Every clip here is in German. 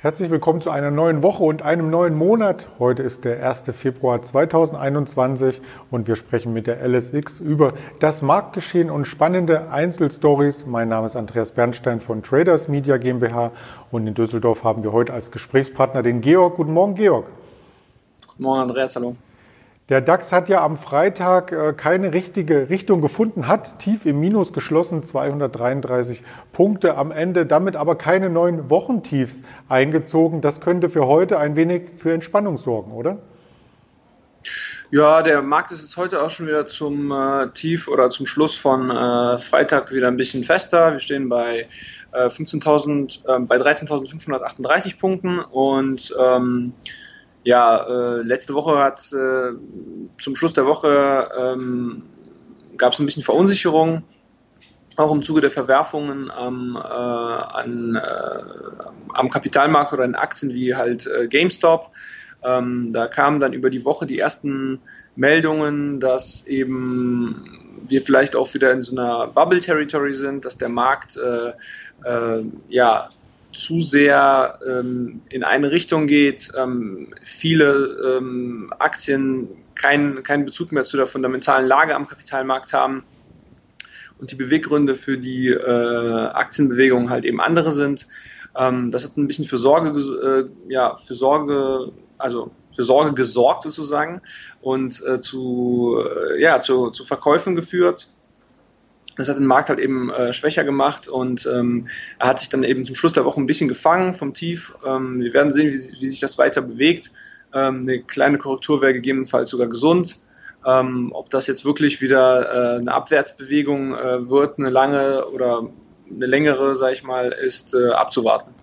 Herzlich willkommen zu einer neuen Woche und einem neuen Monat. Heute ist der 1. Februar 2021 und wir sprechen mit der LSX über das Marktgeschehen und spannende Einzelstories. Mein Name ist Andreas Bernstein von Traders Media GmbH und in Düsseldorf haben wir heute als Gesprächspartner den Georg. Guten Morgen, Georg. Morgen, Andreas. Hallo. Der DAX hat ja am Freitag äh, keine richtige Richtung gefunden, hat tief im Minus geschlossen, 233 Punkte am Ende, damit aber keine neuen Wochentiefs eingezogen. Das könnte für heute ein wenig für Entspannung sorgen, oder? Ja, der Markt ist jetzt heute auch schon wieder zum äh, Tief oder zum Schluss von äh, Freitag wieder ein bisschen fester. Wir stehen bei äh, 15.000, äh, bei 13.538 Punkten und ähm, ja, äh, letzte Woche hat äh, zum Schluss der Woche ähm, gab es ein bisschen Verunsicherung, auch im Zuge der Verwerfungen am, äh, an, äh, am Kapitalmarkt oder in Aktien wie halt äh, GameStop. Ähm, da kamen dann über die Woche die ersten Meldungen, dass eben wir vielleicht auch wieder in so einer Bubble Territory sind, dass der Markt äh, äh, ja zu sehr ähm, in eine Richtung geht, ähm, viele ähm, Aktien keinen keinen Bezug mehr zu der fundamentalen Lage am Kapitalmarkt haben und die Beweggründe für die äh, Aktienbewegung halt eben andere sind. Ähm, das hat ein bisschen für Sorge, äh, ja, für Sorge, also für Sorge gesorgt sozusagen und äh, zu, äh, ja, zu, zu Verkäufen geführt. Das hat den Markt halt eben äh, schwächer gemacht und ähm, er hat sich dann eben zum Schluss der Woche ein bisschen gefangen vom Tief. Ähm, wir werden sehen, wie, wie, sich das weiter bewegt. Ähm, eine kleine Korrektur wäre gegebenenfalls sogar gesund. Ähm, ob das jetzt wirklich wieder äh, eine Abwärtsbewegung äh, wird, eine lange oder eine längere, sage ich mal, ist äh, abzuwarten.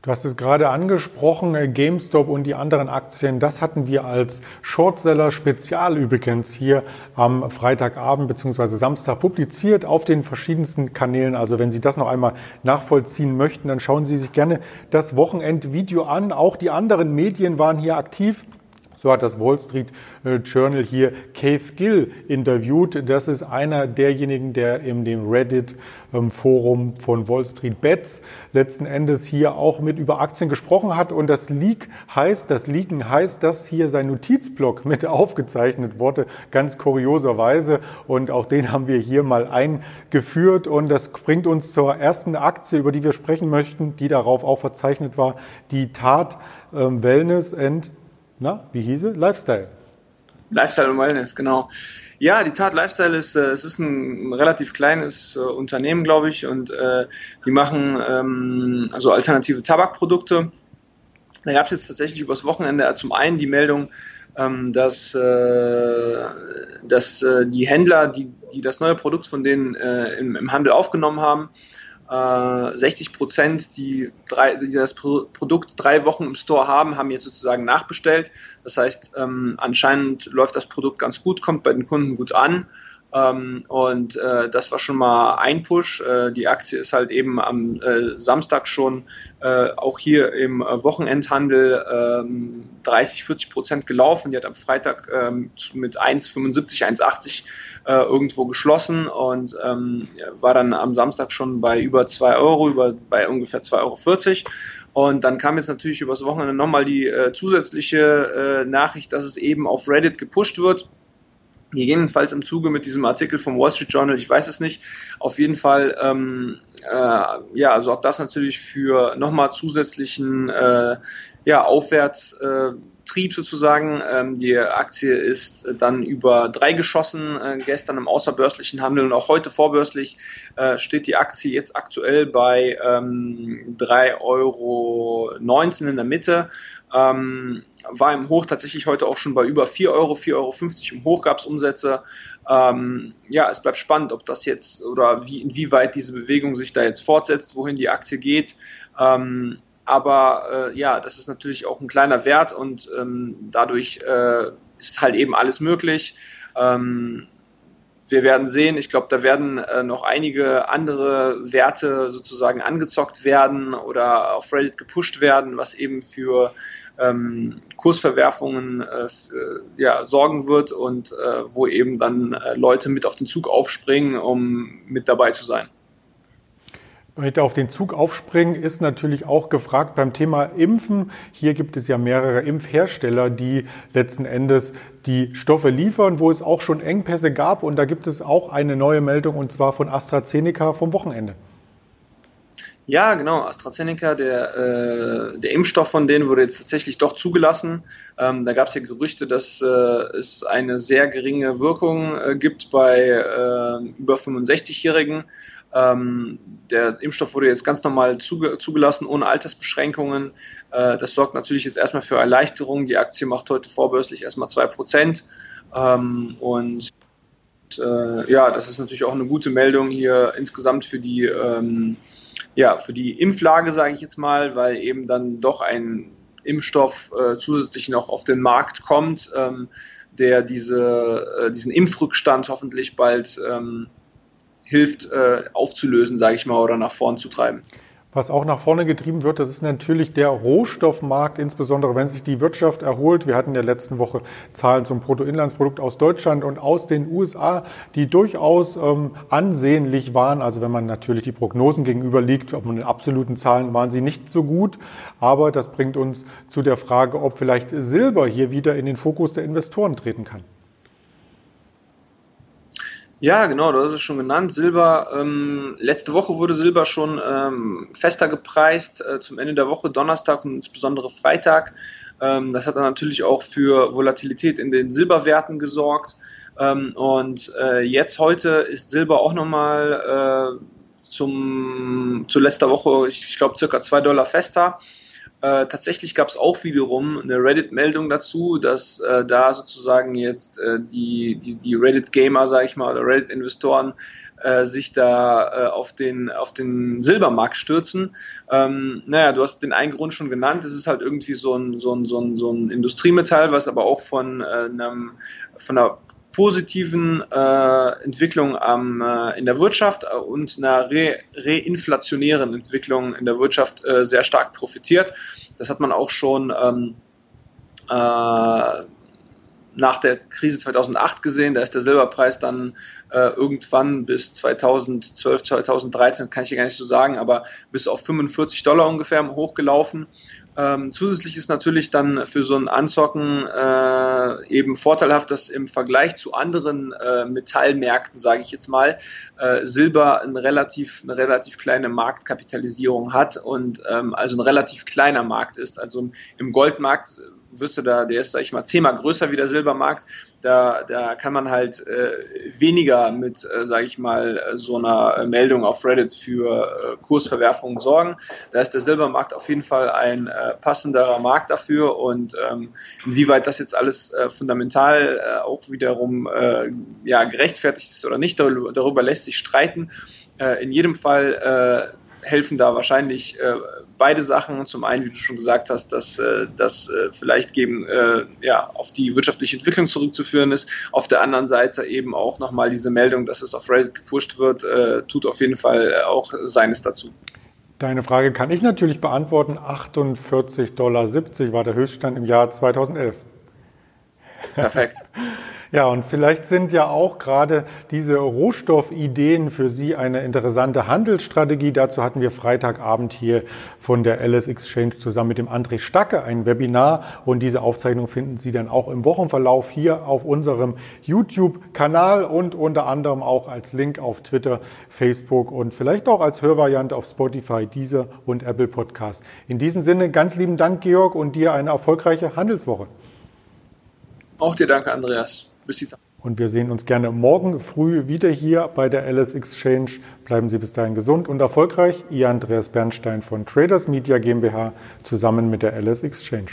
Du hast es gerade angesprochen, äh, GameStop und die anderen Aktien, das hatten wir als Shortseller Spezial übrigens hier am Freitagabend bzw. Samstag publiziert auf den verschiedensten Kanälen. Also wenn Sie das noch einmal nachvollziehen möchten, dann schauen Sie sich gerne das Wochenendvideo an. Auch die anderen Medien waren hier aktiv. So hat das Wall Street äh, Journal hier Keith Gill interviewt. Das ist einer derjenigen, der in dem Reddit-Forum ähm, von Wall Street Bets letzten Endes hier auch mit über Aktien gesprochen hat. Und das Leak heißt, das Leaken heißt, dass hier sein Notizblock mit aufgezeichnet wurde, ganz kurioserweise. Und auch den haben wir hier mal eingeführt. Und das bringt uns zur ersten Aktie, über die wir sprechen möchten, die darauf auch verzeichnet war, die Tat ähm, Wellness and na, wie hieße? Lifestyle. Lifestyle und Wellness, genau. Ja, die Tat Lifestyle ist, äh, es ist ein relativ kleines äh, Unternehmen, glaube ich, und äh, die machen ähm, also alternative Tabakprodukte. Da gab es jetzt tatsächlich übers Wochenende zum einen die Meldung, ähm, dass, äh, dass äh, die Händler, die, die das neue Produkt von denen äh, im, im Handel aufgenommen haben, 60 äh, Prozent, die, drei, die das Produkt drei Wochen im Store haben, haben jetzt sozusagen nachbestellt. Das heißt, ähm, anscheinend läuft das Produkt ganz gut, kommt bei den Kunden gut an. Ähm, und äh, das war schon mal ein Push. Äh, die Aktie ist halt eben am äh, Samstag schon äh, auch hier im äh, Wochenendhandel ähm, 30, 40 Prozent gelaufen. Die hat am Freitag ähm, mit 1,75, 1,80 äh, irgendwo geschlossen und ähm, war dann am Samstag schon bei über 2 Euro, über, bei ungefähr 2,40 Euro. Und dann kam jetzt natürlich übers Wochenende nochmal die zusätzliche Nachricht, dass es eben auf Reddit gepusht wird Gegebenenfalls im Zuge mit diesem Artikel vom Wall Street Journal, ich weiß es nicht. Auf jeden Fall ähm, äh, ja, sorgt das natürlich für nochmal zusätzlichen äh, ja, Aufwärtstrieb sozusagen. Ähm, die Aktie ist dann über drei geschossen äh, gestern im außerbörslichen Handel und auch heute vorbörslich äh, steht die Aktie jetzt aktuell bei ähm, 3,19 Euro in der Mitte. Ähm, war im Hoch tatsächlich heute auch schon bei über 4 Euro, 4,50 Euro im Hoch gab es Umsätze. Ähm, ja, es bleibt spannend, ob das jetzt oder wie, inwieweit diese Bewegung sich da jetzt fortsetzt, wohin die Aktie geht. Ähm, aber äh, ja, das ist natürlich auch ein kleiner Wert und ähm, dadurch äh, ist halt eben alles möglich. Ähm, wir werden sehen, ich glaube, da werden äh, noch einige andere Werte sozusagen angezockt werden oder auf Reddit gepusht werden, was eben für ähm, Kursverwerfungen äh, für, ja, sorgen wird und äh, wo eben dann äh, Leute mit auf den Zug aufspringen, um mit dabei zu sein. Mit auf den Zug aufspringen, ist natürlich auch gefragt beim Thema Impfen. Hier gibt es ja mehrere Impfhersteller, die letzten Endes die Stoffe liefern, wo es auch schon Engpässe gab. Und da gibt es auch eine neue Meldung, und zwar von AstraZeneca vom Wochenende. Ja, genau. AstraZeneca, der, äh, der Impfstoff von denen wurde jetzt tatsächlich doch zugelassen. Ähm, da gab es ja Gerüchte, dass äh, es eine sehr geringe Wirkung äh, gibt bei äh, über 65-Jährigen. Ähm, der Impfstoff wurde jetzt ganz normal zuge zugelassen, ohne Altersbeschränkungen. Äh, das sorgt natürlich jetzt erstmal für Erleichterung. Die Aktie macht heute vorbörslich erstmal 2%. Ähm, und äh, ja, das ist natürlich auch eine gute Meldung hier insgesamt für die ähm, ja, für die Impflage, sage ich jetzt mal, weil eben dann doch ein Impfstoff äh, zusätzlich noch auf den Markt kommt, ähm, der diese, äh, diesen Impfrückstand hoffentlich bald ähm, hilft äh, aufzulösen, sage ich mal, oder nach vorn zu treiben. Was auch nach vorne getrieben wird, das ist natürlich der Rohstoffmarkt, insbesondere wenn sich die Wirtschaft erholt. Wir hatten ja letzten Woche Zahlen zum Bruttoinlandsprodukt aus Deutschland und aus den USA, die durchaus ähm, ansehnlich waren. Also wenn man natürlich die Prognosen gegenüber liegt, auf den absoluten Zahlen waren sie nicht so gut. Aber das bringt uns zu der Frage, ob vielleicht Silber hier wieder in den Fokus der Investoren treten kann. Ja, genau, du hast es schon genannt. Silber, ähm, letzte Woche wurde Silber schon ähm, fester gepreist, äh, zum Ende der Woche, Donnerstag und insbesondere Freitag. Ähm, das hat dann natürlich auch für Volatilität in den Silberwerten gesorgt. Ähm, und äh, jetzt heute ist Silber auch nochmal äh, zum, zu letzter Woche, ich, ich glaube, circa zwei Dollar fester. Äh, tatsächlich gab es auch wiederum eine Reddit-Meldung dazu, dass äh, da sozusagen jetzt äh, die, die, die Reddit-Gamer, sage ich mal, oder Reddit-Investoren äh, sich da äh, auf, den, auf den Silbermarkt stürzen. Ähm, naja, du hast den einen Grund schon genannt, es ist halt irgendwie so ein, so ein, so ein, so ein Industriemetall, was aber auch von, äh, einem, von einer positiven äh, Entwicklung am, äh, in der Wirtschaft und einer re reinflationären Entwicklung in der Wirtschaft äh, sehr stark profitiert. Das hat man auch schon ähm, äh, nach der Krise 2008 gesehen. Da ist der Silberpreis dann äh, irgendwann bis 2012, 2013, kann ich hier gar nicht so sagen, aber bis auf 45 Dollar ungefähr hochgelaufen. Ähm, zusätzlich ist natürlich dann für so ein Anzocken äh, eben vorteilhaft, dass im Vergleich zu anderen äh, Metallmärkten, sage ich jetzt mal, äh, Silber eine relativ, eine relativ kleine Marktkapitalisierung hat und ähm, also ein relativ kleiner Markt ist. Also im Goldmarkt wirst du da, der ist, sag ich mal, zehnmal größer wie der Silbermarkt. Da, da kann man halt äh, weniger mit, äh, sage ich mal, so einer Meldung auf Reddit für äh, Kursverwerfungen sorgen. Da ist der Silbermarkt auf jeden Fall ein äh, passenderer Markt dafür und ähm, inwieweit das jetzt alles äh, fundamental äh, auch wiederum äh, ja, gerechtfertigt ist oder nicht, darüber, lässt sich streiten. Äh, in jedem Fall äh, helfen da wahrscheinlich äh, beide Sachen. Zum einen, wie du schon gesagt hast, dass äh, das äh, vielleicht geben, äh, ja, auf die wirtschaftliche Entwicklung zurückzuführen ist. Auf der anderen Seite eben auch nochmal diese Meldung, dass es auf Reddit gepusht wird, äh, tut auf jeden Fall auch seines dazu. Deine Frage kann ich natürlich beantworten. 48,70 Dollar war der Höchststand im Jahr 2011. Perfekt. Ja, und vielleicht sind ja auch gerade diese Rohstoffideen für Sie eine interessante Handelsstrategie. Dazu hatten wir Freitagabend hier von der LS Exchange zusammen mit dem André Stacke ein Webinar. Und diese Aufzeichnung finden Sie dann auch im Wochenverlauf hier auf unserem YouTube-Kanal und unter anderem auch als Link auf Twitter, Facebook und vielleicht auch als Hörvariante auf Spotify, Deezer und Apple Podcast. In diesem Sinne ganz lieben Dank, Georg, und dir eine erfolgreiche Handelswoche. Auch dir danke, Andreas. Bis die Tage. Und wir sehen uns gerne morgen früh wieder hier bei der LS Exchange. Bleiben Sie bis dahin gesund und erfolgreich. Ihr Andreas Bernstein von Traders Media GmbH zusammen mit der LS Exchange.